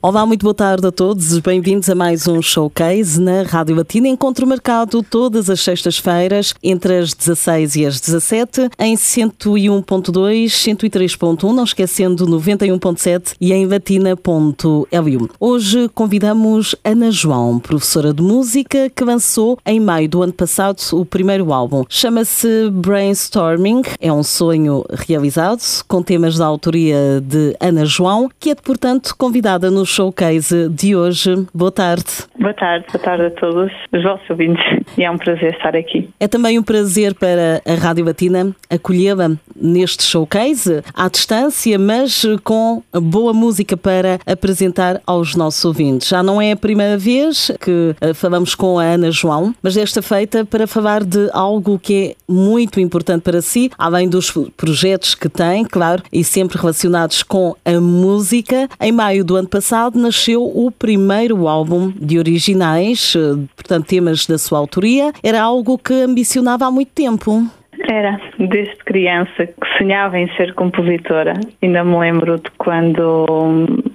Olá, muito boa tarde a todos. Bem-vindos a mais um showcase na Rádio Latina. Encontro marcado todas as sextas-feiras, entre as 16 e as 17, em 101.2, 103.1, não esquecendo 91.7 e em latina.lu. Hoje convidamos Ana João, professora de música, que lançou em maio do ano passado o primeiro álbum. Chama-se Brainstorming, é um sonho realizado, com temas da autoria de Ana João, que é, portanto, convidada no showcase de hoje. Boa tarde. Boa tarde, boa tarde a todos os vossos ouvintes e é um prazer estar aqui. É também um prazer para a Rádio Latina acolhê-la neste showcase à distância, mas com boa música para apresentar aos nossos ouvintes. Já não é a primeira vez que eh, falamos com a Ana João, mas desta feita para falar de algo que é muito importante para si, além dos projetos que tem, claro, e sempre relacionados com a música. Em maio do ano passado, nasceu o primeiro álbum de originais, eh, portanto, temas da sua autoria. Era algo que ambicionava há muito tempo. Era, desde criança que sonhava em ser compositora. Ainda me lembro de quando,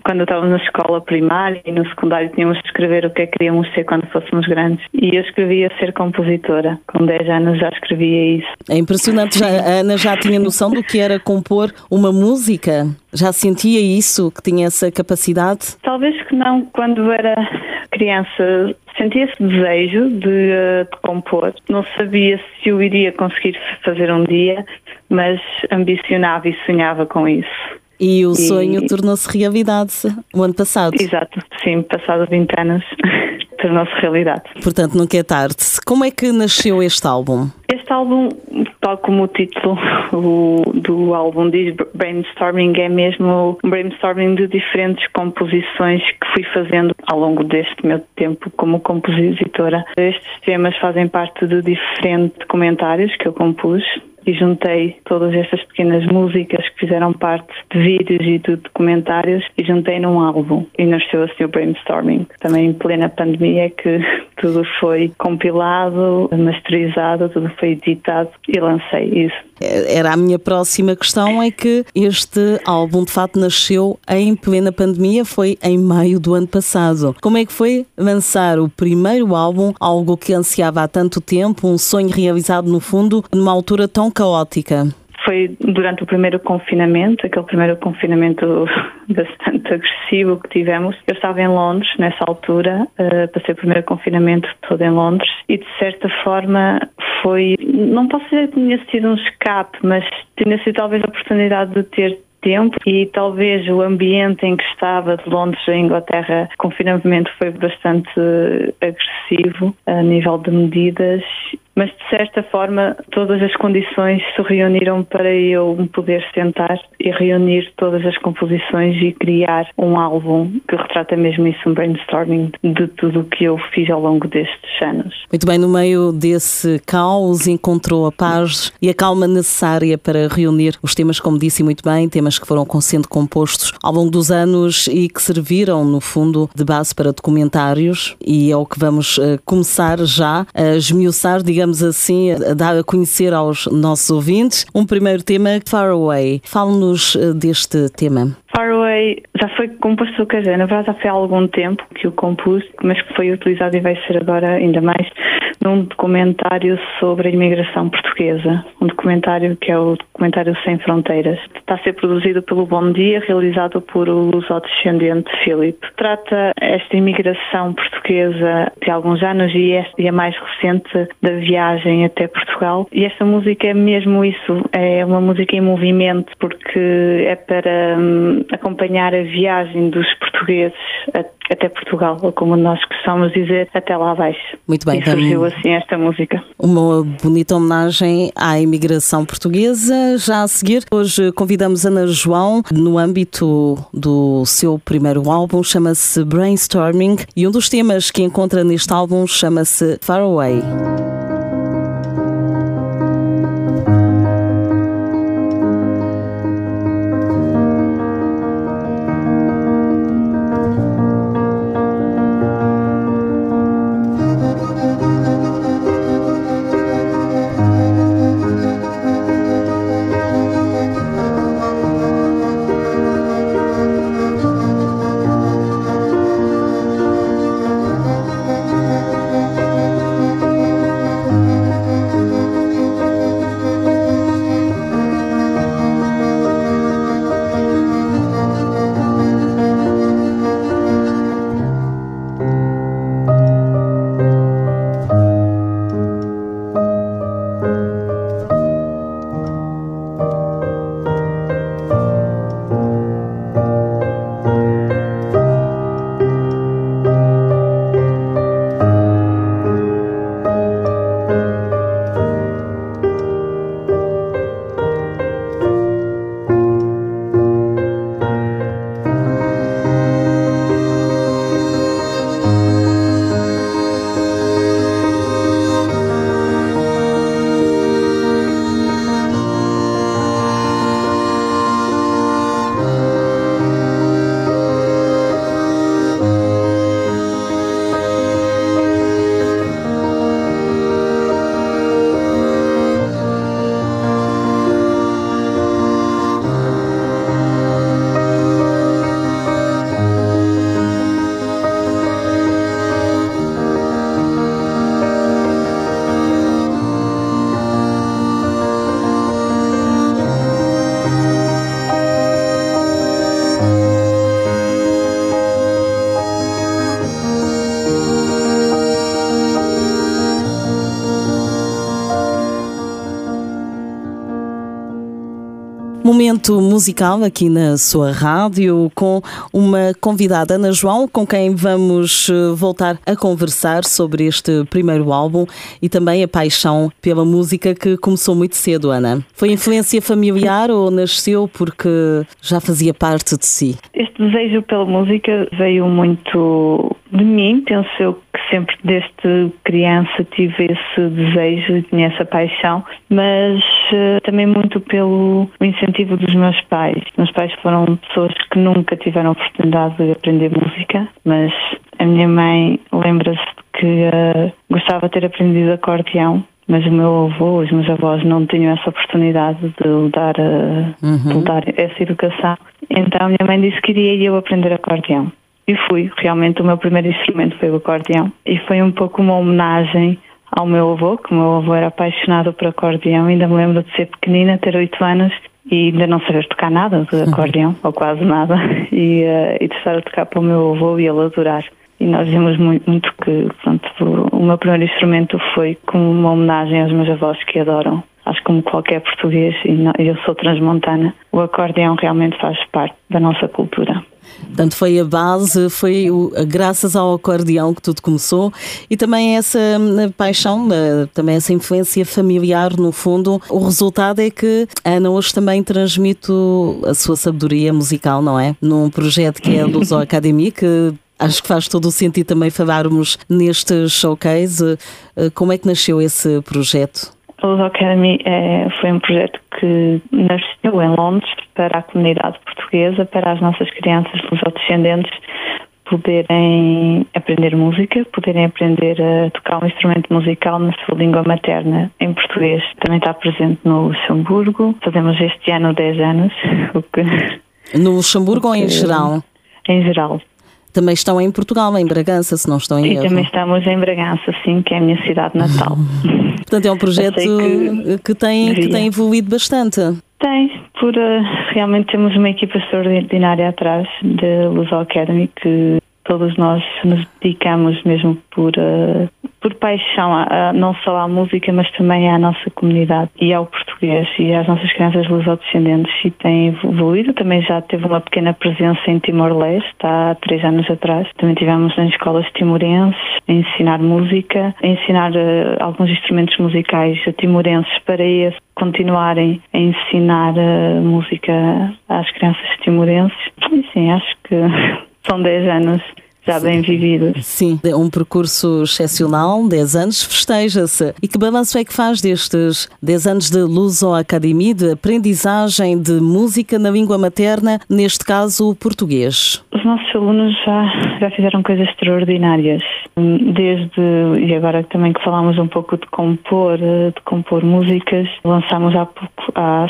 quando estávamos na escola primária e no secundário tínhamos de escrever o que é que queríamos ser quando fôssemos grandes. E eu escrevia ser compositora. Com 10 anos já escrevia isso. É impressionante, já, a Ana já tinha noção do que era compor uma música? Já sentia isso, que tinha essa capacidade? Talvez que não. Quando era criança sentia esse desejo de, eh, de, compor. Não sabia se o iria conseguir fazer um dia, mas ambicionava e sonhava com isso. E o e... sonho tornou-se realidade o ano passado. Exato, sim, passado 20 anos tornou-se realidade. Portanto, nunca é tarde. Como é que nasceu este álbum? Este álbum, tal como o título do álbum diz, brainstorming, é mesmo um brainstorming de diferentes composições que fui fazendo ao longo deste meu tempo como compositora. Estes temas fazem parte de diferentes comentários que eu compus e juntei todas estas pequenas músicas que fizeram parte de vídeos e de documentários e juntei num álbum e nasceu assim o brainstorming. Também em plena pandemia que tudo foi compilado, masterizado, tudo foi editado e lancei isso. Era a minha próxima questão, é que este álbum de fato nasceu em plena pandemia, foi em maio do ano passado. Como é que foi lançar o primeiro álbum, algo que ansiava há tanto tempo, um sonho realizado no fundo, numa altura tão caótica? Foi durante o primeiro confinamento, aquele primeiro confinamento bastante agressivo que tivemos. Eu estava em Londres nessa altura, uh, passei o primeiro confinamento todo em Londres e de certa forma foi, não posso dizer que tinha sido um escape, mas tinha sido talvez a oportunidade de ter tempo e talvez o ambiente em que estava de Londres a Inglaterra, o confinamento foi bastante agressivo a nível de medidas mas de certa forma todas as condições se reuniram para eu me poder sentar e reunir todas as composições e criar um álbum que retrata mesmo isso, um brainstorming de tudo o que eu fiz ao longo destes anos. Muito bem, no meio desse caos encontrou a paz e a calma necessária para reunir os temas, como disse muito bem, temas que foram sendo compostos ao longo dos anos e que serviram, no fundo, de base para documentários e é o que vamos uh, começar já a esmiuçar, digamos digamos assim, a dar a conhecer aos nossos ouvintes. Um primeiro tema, Far Away. Fale-nos eh, deste tema. Far Away já foi composto, quer dizer, na verdade já foi há algum tempo que o compus, mas que foi utilizado e vai ser agora ainda mais num documentário sobre a imigração portuguesa, um documentário que é o documentário Sem Fronteiras. Está a ser produzido pelo Bom Dia, realizado por o luso-descendente Philip. Trata esta imigração portuguesa de alguns anos e, este, e a mais recente da viagem até Portugal. E esta música é mesmo isso, é uma música em movimento, porque é para hum, acompanhar a viagem dos portugueses até Portugal, ou como nós costumamos dizer, até lá abaixo. Muito bem. E surgiu assim esta música. Uma bonita homenagem à imigração portuguesa. Já a seguir, hoje convidamos Ana João no âmbito do seu primeiro álbum, chama-se Brainstorming, e um dos temas que encontra neste álbum chama-se Far Away. Momento musical aqui na sua rádio com uma convidada, Ana João, com quem vamos eh, voltar a conversar sobre este primeiro álbum e também a paixão pela música que começou muito cedo, Ana. Foi influência familiar ou nasceu porque já fazia parte de si? Este desejo pela música veio muito de mim, penso eu que sempre desde criança tive esse desejo e tinha essa paixão, mas uh, também muito pelo incentivo dos meus pais. Meus pais foram pessoas que nunca tiveram oportunidade de aprender música, mas a minha mãe lembra-se que uh, gostava de ter aprendido acordeão mas o meu avô, os meus avós não tinham essa oportunidade de dar, uh, uhum. de dar essa educação. Então a minha mãe disse que iria eu aprender acordeão. E fui, realmente o meu primeiro instrumento foi o acordeão. E foi um pouco uma homenagem ao meu avô, que o meu avô era apaixonado por acordeão. Ainda me lembro de ser pequenina, ter oito anos e ainda não saber tocar nada de acordeão, ou quase nada, e, uh, e de estar a tocar para o meu avô e ele adorar. E nós vimos muito, muito que pronto, o meu primeiro instrumento foi como uma homenagem aos meus avós que adoram como qualquer português, e eu sou transmontana, o acordeão realmente faz parte da nossa cultura. Portanto, foi a base, foi o, graças ao acordeão que tudo começou e também essa hum, paixão, eh, também essa influência familiar, no fundo. O resultado é que a Ana hoje também transmite a sua sabedoria musical, não é? Num projeto que é a Luso Academy, que acho que faz todo o sentido também falarmos neste showcase. Eh, como é que nasceu esse projeto? Luz Academy é, foi um projeto que nasceu em Londres para a comunidade portuguesa, para as nossas crianças lusodescendentes poderem aprender música, poderem aprender a tocar um instrumento musical na sua língua materna em português. Também está presente no Luxemburgo. Fazemos este ano 10 anos. Que, no Luxemburgo ou em geral? Em geral. Também estão em Portugal, em Bragança, se não estão em erro. também estamos em Bragança, sim, que é a minha cidade natal. Portanto, é um projeto que, que, tem, que tem evoluído bastante. Tem, por uh, realmente temos uma equipa extraordinária atrás da Luso Academy que todos nós nos dedicamos mesmo por, uh, por paixão, a, não só à música, mas também à nossa comunidade e ao português e às nossas crianças lusodescendentes e tem evoluído. Também já teve uma pequena presença em Timor-Leste, há três anos atrás. Também tivemos nas escolas timorenses a ensinar música, a ensinar uh, alguns instrumentos musicais a timorenses para eles continuarem a ensinar uh, música às crianças timorenses. E sim, acho que são 10 anos já bem vividos. Sim, um percurso excepcional, 10 anos, festeja-se. E que balanço é que faz destes 10 anos de Luso Academy, de aprendizagem de música na língua materna, neste caso o português? Os nossos alunos já, já fizeram coisas extraordinárias. Desde, e agora também que falámos um pouco de compor, de compor músicas, lançámos há pouco, há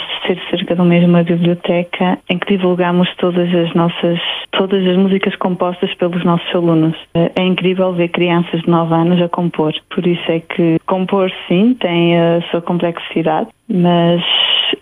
cerca de um mês, uma biblioteca em que divulgamos todas as nossas, todas as músicas compostas pelos nossos alunos. É incrível ver crianças de 9 anos a compor. Por isso é que compor, sim, tem a sua complexidade, mas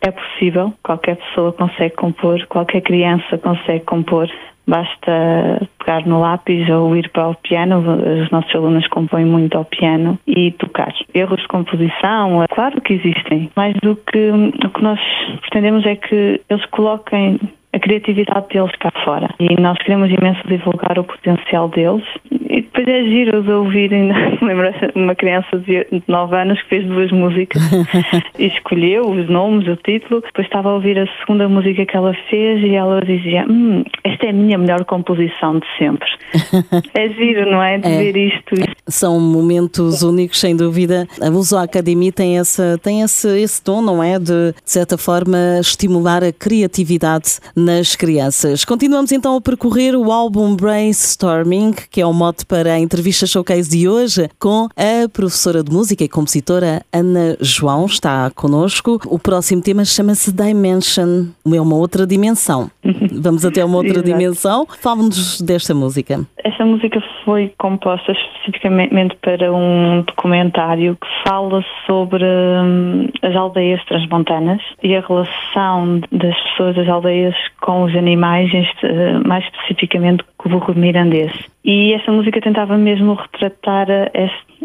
é possível. Qualquer pessoa consegue compor, qualquer criança consegue compor. Basta pegar no lápis ou ir para o piano, os nossos alunos compõem muito ao piano e tocar. Erros de composição, é claro que existem, mas o que, o que nós pretendemos é que eles coloquem a criatividade deles cá fora. E nós queremos imenso divulgar o potencial deles. E depois é giro de ouvir, ainda lembro uma criança de 9 anos que fez duas músicas e escolheu os nomes, o título. Depois estava a ouvir a segunda música que ela fez e ela dizia: hum, Esta é a minha melhor composição de sempre. é giro, não é? De é. ver isto. São momentos únicos, sem dúvida. A Luso Academy tem, essa, tem esse, esse tom, não é? De, de certa forma, estimular a criatividade nas crianças. Continuamos então a percorrer o álbum Brainstorming, que é o mote para a entrevista showcase de hoje, com a professora de música e compositora Ana João, está connosco. O próximo tema chama-se Dimension, é uma outra dimensão. Vamos até uma outra dimensão. Fala-nos desta música. Esta música foi composta especificamente para um documentário que fala sobre hum, as aldeias transmontanas e a relação das pessoas das aldeias com os animais, mais especificamente com o burro mirandês. E essa música tentava mesmo retratar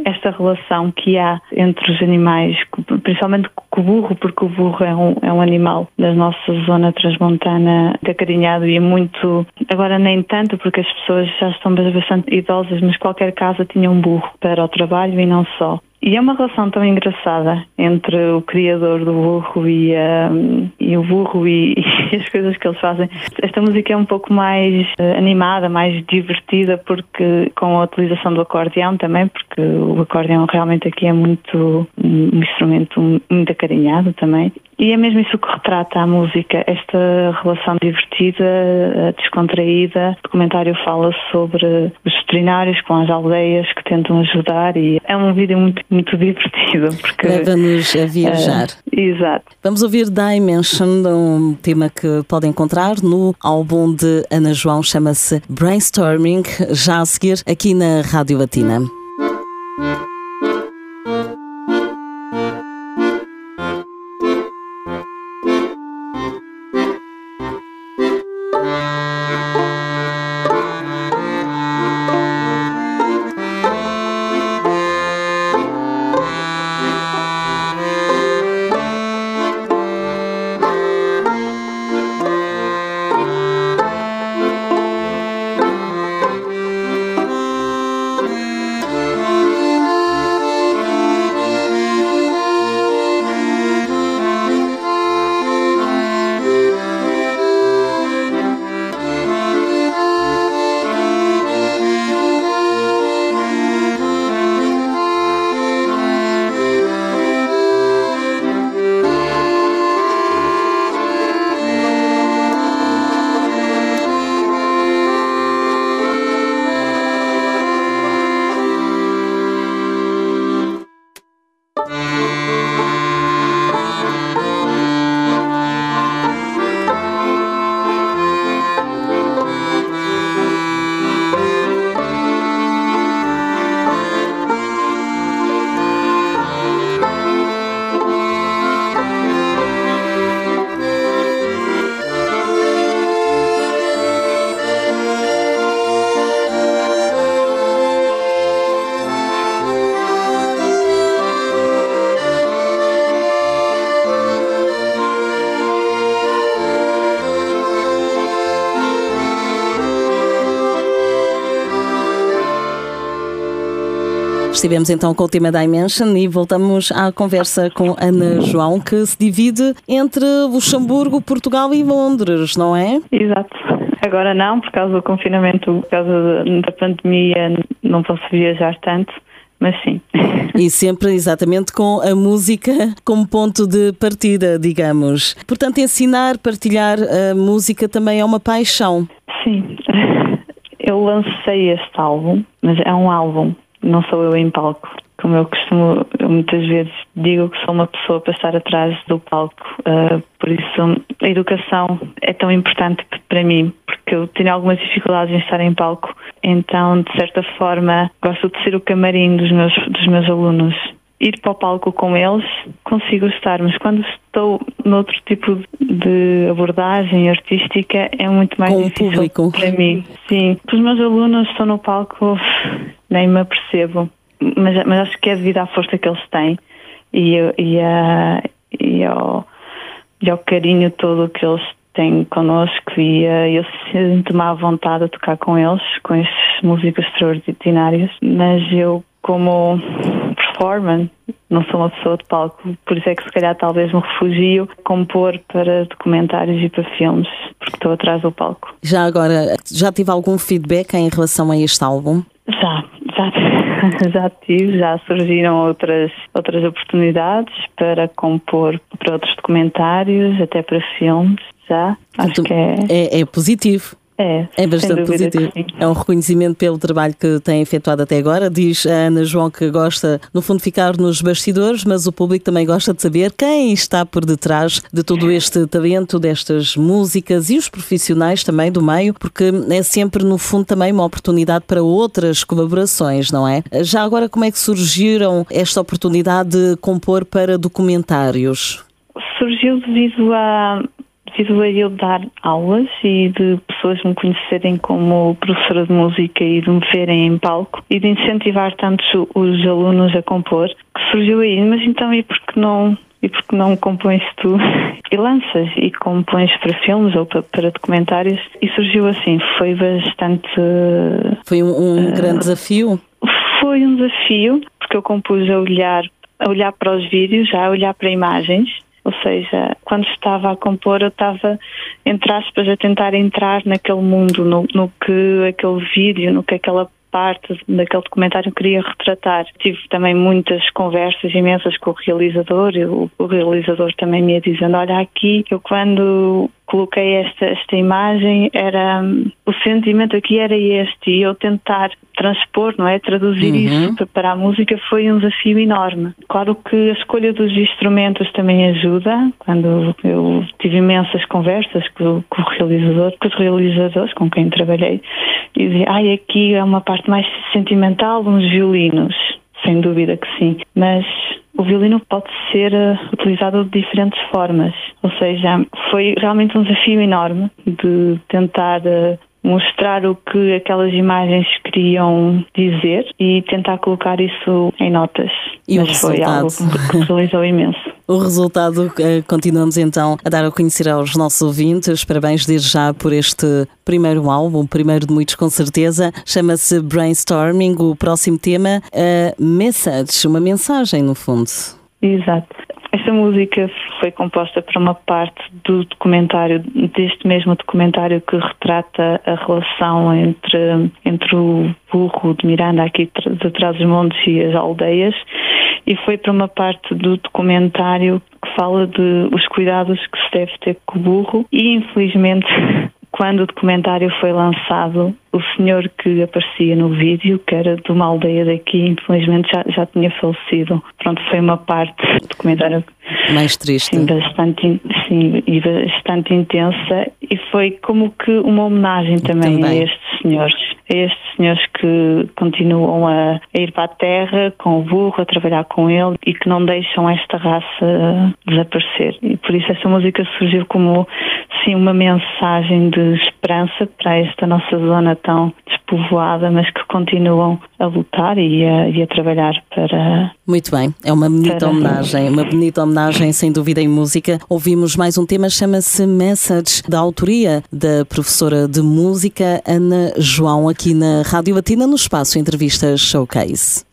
esta relação que há entre os animais, principalmente com o burro, porque o burro é um, é um animal da nossa zona transmontana acarinhado e é muito, agora nem tanto, porque as pessoas já estão bastante idosas, mas qualquer casa tinha um burro para o trabalho e não só. E é uma relação tão engraçada entre o criador do burro e, um, e o burro e, e, as coisas que eles fazem. Esta música é um pouco mais uh, animada, mais divertida, porque com a utilização do acordeão também, porque o acordeão realmente aqui é muito um instrumento muito acarinhado também. E é mesmo isso que retrata a música, esta relação divertida, descontraída. O documentário fala sobre os veterinários com as aldeias que tentam ajudar e é um vídeo muito, muito divertido. Leva-nos a viajar. Uh, exato. Vamos ouvir Dimension, um tema que podem encontrar no álbum de Ana João, chama-se Brainstorming, já a seguir aqui na Rádio Latina. Oh. Estivemos então com o tema Dimension e voltamos à conversa com Ana João, que se divide entre Luxemburgo, Portugal e Londres, não é? Exato. Agora não, por causa do confinamento, por causa da pandemia, não posso viajar tanto. Mas sim. E sempre exatamente com a música como ponto de partida, digamos. Portanto, ensinar, partilhar a música também é uma paixão. Sim. Eu lancei este álbum, mas é um álbum não sou eu em palco. Como eu costumo, eu muitas vezes digo que sou uma pessoa para estar atrás do palco. Uh, por isso, a educação é tão importante para mim, porque eu tenho algumas dificuldades em estar em palco. Então, de certa forma, gosto de ser o camarim dos meus, dos meus alunos ir para o palco com eles, consigo estar, mas quando estou noutro tipo de abordagem artística é muito mais com difícil público. para mim. Sim, os meus alunos estão no palco, nem me apercebo, mas, mas acho que é devido à força que eles têm. E, e, a, e, ao, e ao carinho todo que eles têm connosco. E uh, eu sinto-me à vontade a tocar com eles, com estes músicos extraordinários, mas eu como performer, não sou uma pessoa de palco, por isso é que se calhar talvez me refugio compor para documentários e para filmes, porque estou atrás do palco. Já agora, já tive algum feedback em relação a este álbum? Já, já, já tive, já surgiram outras, outras oportunidades para compor para outros documentários, até para filmes, já. Acho que é... é, é positivo. É, é bastante positivo. É um reconhecimento pelo trabalho que tem efetuado até agora. Diz a Ana João que gosta, no fundo, de ficar nos bastidores, mas o público também gosta de saber quem está por detrás de todo este talento, destas músicas e os profissionais também do meio, porque é sempre, no fundo, também uma oportunidade para outras colaborações, não é? Já agora, como é que surgiram esta oportunidade de compor para documentários? Surgiu devido a devido a eu dar aulas e de pessoas me conhecerem como professora de música e de me verem em palco e de incentivar tanto os alunos a compor, que surgiu aí. Mas então, e por que não e porque não compões tu e lanças e compões para filmes ou para, para documentários e surgiu assim, foi bastante... Foi um, um uh, grande desafio? Foi um desafio, porque eu compus a olhar, a olhar para os vídeos, a olhar para imagens, ou seja, quando estava a compor, eu estava, entre aspas, a tentar entrar naquele mundo, no, no que aquele vídeo, no que aquela parte daquele documentário queria retratar. Tive também muitas conversas imensas com o realizador e o, realizador também me ia dizendo, olha aqui, eu quando coloquei esta, esta imagem, era o sentimento aqui era este e eu tentar transpor, não é, traduzir uhum. isso para a música foi um desafio enorme. Claro que a escolha dos instrumentos também ajuda. Quando eu tive imensas conversas com, com o realizador, com os realizadores com quem trabalhei, e dizia, ai, aqui é uma parte mais sentimental, uns violinos. Sem dúvida que sim, mas o violino pode ser uh, utilizado de diferentes formas. Ou seja, foi realmente um desafio enorme de tentar uh, mostrar o que aquelas imagens queriam dizer e tentar colocar isso em notas. E Mas foi algo que realizou imenso. O resultado uh, continuamos então a dar a conhecer aos nossos ouvintes. Parabéns desde já por este primeiro álbum, primeiro de muitos com certeza. Chama-se Brainstorming. O próximo tema, a Message, uma mensagem no fundo. Exato. Esta música foi composta para uma parte do documentário, deste mesmo documentário que retrata a relação entre, entre o burro de Miranda aqui de trás dos montes e as aldeias. E foi para uma parte do documentário que fala de os cuidados que se deve ter com o burro. E infelizmente quando o documentário foi lançado, o senhor que aparecia no vídeo, que era de uma aldeia daqui, infelizmente já, já tinha falecido. Pronto, foi uma parte do documentário mais triste. Sim, bastante, sim, e bastante intensa e foi como que uma homenagem também, também. a estes senhores a estes senhores que continuam a, a, ir para a terra com o burro, a trabalhar com ele e que não deixam esta raça desaparecer. E por isso esta música surgiu como sim uma mensagem de esperança para esta nossa zona tão despovoada, mas que continuam a lutar e a, e a trabalhar para. Muito bem, é uma bonita homenagem, uma bonita homenagem sem dúvida em música. Ouvimos mais um tema, chama-se Message, da autoria da professora de música Ana João, aqui na Rádio Latina, no espaço Entrevistas Showcase.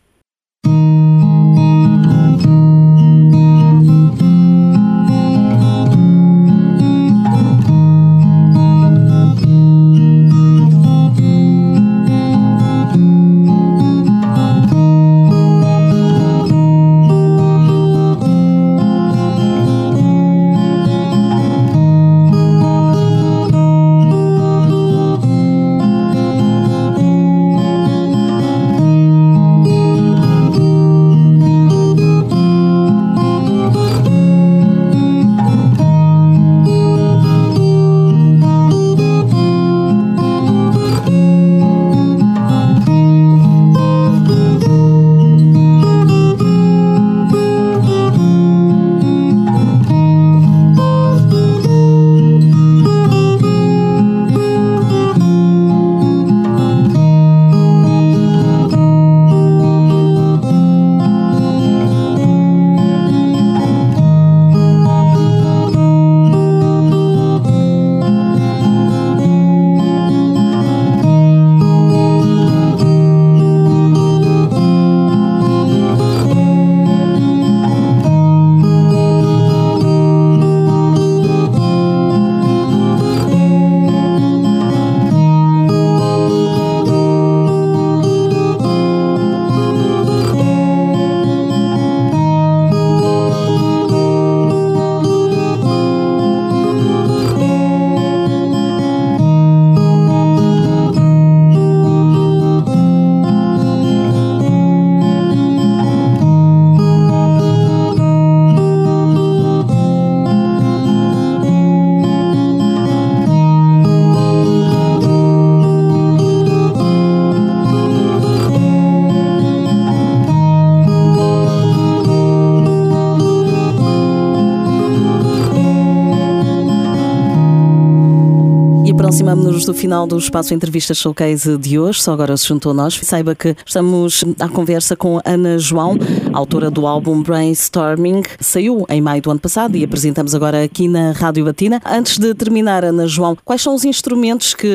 Aproximamos-nos do final do espaço Entrevista Showcase de hoje, só agora se juntou a nós. Saiba que estamos à conversa com Ana João, autora do álbum Brainstorming. Saiu em maio do ano passado e apresentamos agora aqui na Rádio Batina. Antes de terminar, Ana João, quais são os instrumentos que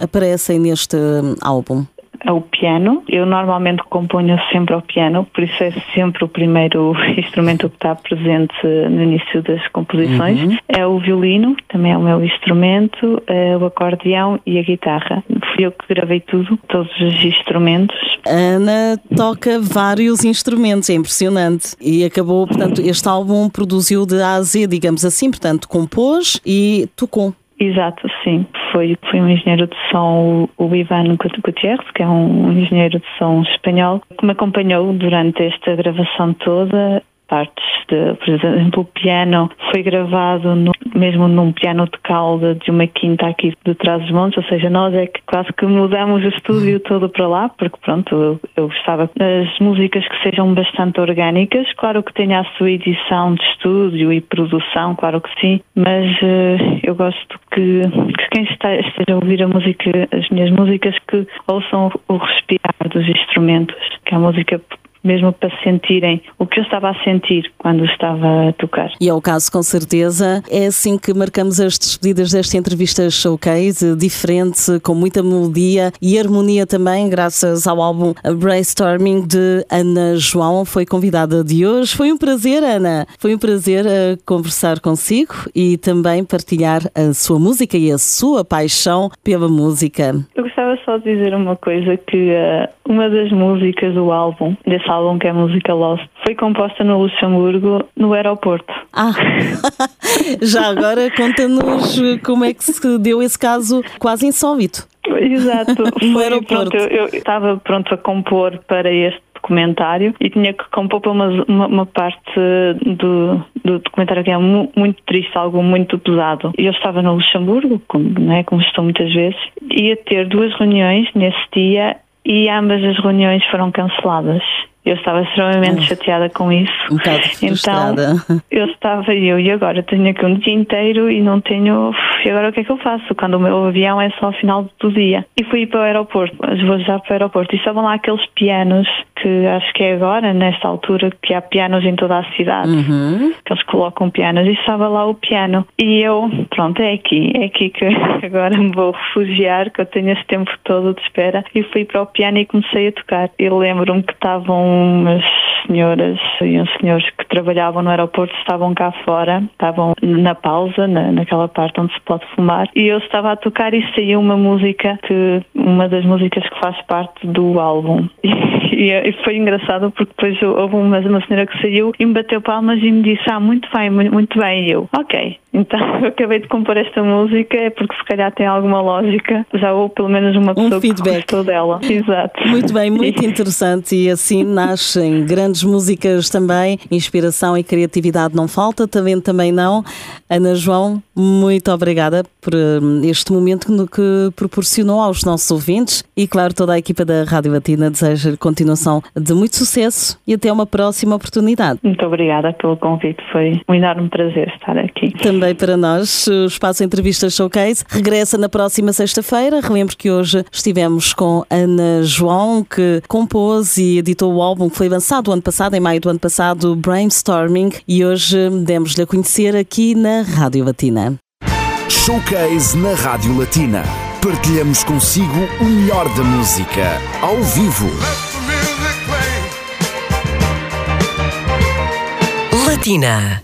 aparecem neste álbum? É o piano. Eu normalmente componho sempre ao piano, por isso é sempre o primeiro instrumento que está presente no início das composições. Uhum. É o violino, também é o meu instrumento, é o acordeão e a guitarra. Fui eu que gravei tudo, todos os instrumentos. Ana toca vários instrumentos, é impressionante. E acabou, portanto, este álbum produziu de A a Z, digamos assim, portanto, compôs e tocou. Exato, sim. Foi, foi um engenheiro de som, o Ivan Gutierrez, que é um engenheiro de som espanhol, que me acompanhou durante esta gravação toda partes de, por exemplo, o piano foi gravado no, mesmo num piano de cauda de uma quinta aqui de trás dos montes, ou seja, nós é que quase que mudamos o estúdio todo para lá, porque pronto, eu, eu gostava das músicas que sejam bastante orgânicas, claro que tenha a sua edição de estúdio e produção, claro que sim, mas uh, eu gosto que, que quem está, esteja a ouvir a música, as minhas músicas, que ouçam o respirar dos instrumentos, que a música mesmo para sentirem o que eu estava a sentir quando estava a tocar. E é o caso, com certeza. É assim que marcamos as despedidas desta entrevista showcase, diferente, com muita melodia e harmonia também, graças ao álbum Brainstorming de Ana João. Foi convidada de hoje. Foi um prazer, Ana. Foi um prazer uh, conversar consigo e também partilhar a sua música e a sua paixão pela música. Eu gostava só de dizer uma coisa, que uh, uma das músicas do álbum, desse álbum que é a música Lost, foi composta no Luxemburgo, no aeroporto. Ah, já agora conta-nos como é que se deu esse caso quase insólito. Exato. aeroporto. Pronto, eu, eu estava pronto a compor para este documentário e tinha que compor para uma, uma, uma parte do, do, documentário que é mu, muito triste, algo muito pesado. Eu estava no Luxemburgo, como, né, como estou muitas vezes, ia ter duas reuniões nesse dia e ambas as reuniões foram canceladas. Eu estava extremamente chateada com isso. Um então, eu estava eu e agora tenho aqui um dia inteiro e não tenho. E agora o que é que eu faço? Quando o meu avião é só ao final do dia. E fui para o aeroporto, vou já para o aeroporto. E estavam lá aqueles pianos que acho que é agora, nesta altura, que há pianos em toda a cidade. Uhum. Que eles colocam pianos. E estava lá o piano. E eu, pronto, é aqui. É aqui que agora me vou refugiar, que eu tenho esse tempo todo de espera. E fui para o piano e comecei a tocar. E lembro-me que estavam umas senhoras e uns senhores que trabalhavam no aeroporto estavam cá fora, estavam na pausa, na, naquela parte onde se pode fumar, e eu estava a tocar e saiu uma música que uma das músicas que faz parte do álbum. E, e foi engraçado porque depois houve uma, uma senhora que saiu e me bateu palmas e me disse: Ah, muito bem, muito, muito bem. E eu, ok. Então eu acabei de compor esta música é porque se calhar tem alguma lógica. Já houve pelo menos uma pessoa um feedback. que gostou dela. Exato. Muito bem, muito interessante. E assim nascem grandes músicas também. Inspiração e criatividade não falta, também também não. Ana João, muito obrigada por hum, este momento que proporcionou aos nossos ouvintes e, claro, toda a equipa da Rádio Batina deseja continuação de muito sucesso e até uma próxima oportunidade. Muito obrigada pelo convite, foi um enorme prazer estar aqui. Também para nós, o Espaço Entrevista Showcase regressa na próxima sexta-feira. Relembro que hoje estivemos com Ana João, que compôs e editou o álbum que foi lançado ano passado, em maio do ano passado, Brainstorming, e hoje demos-lhe a conhecer aqui na Rádio Batina. Showcase na Rádio Latina. Partilhamos consigo o melhor da música, ao vivo. Latina.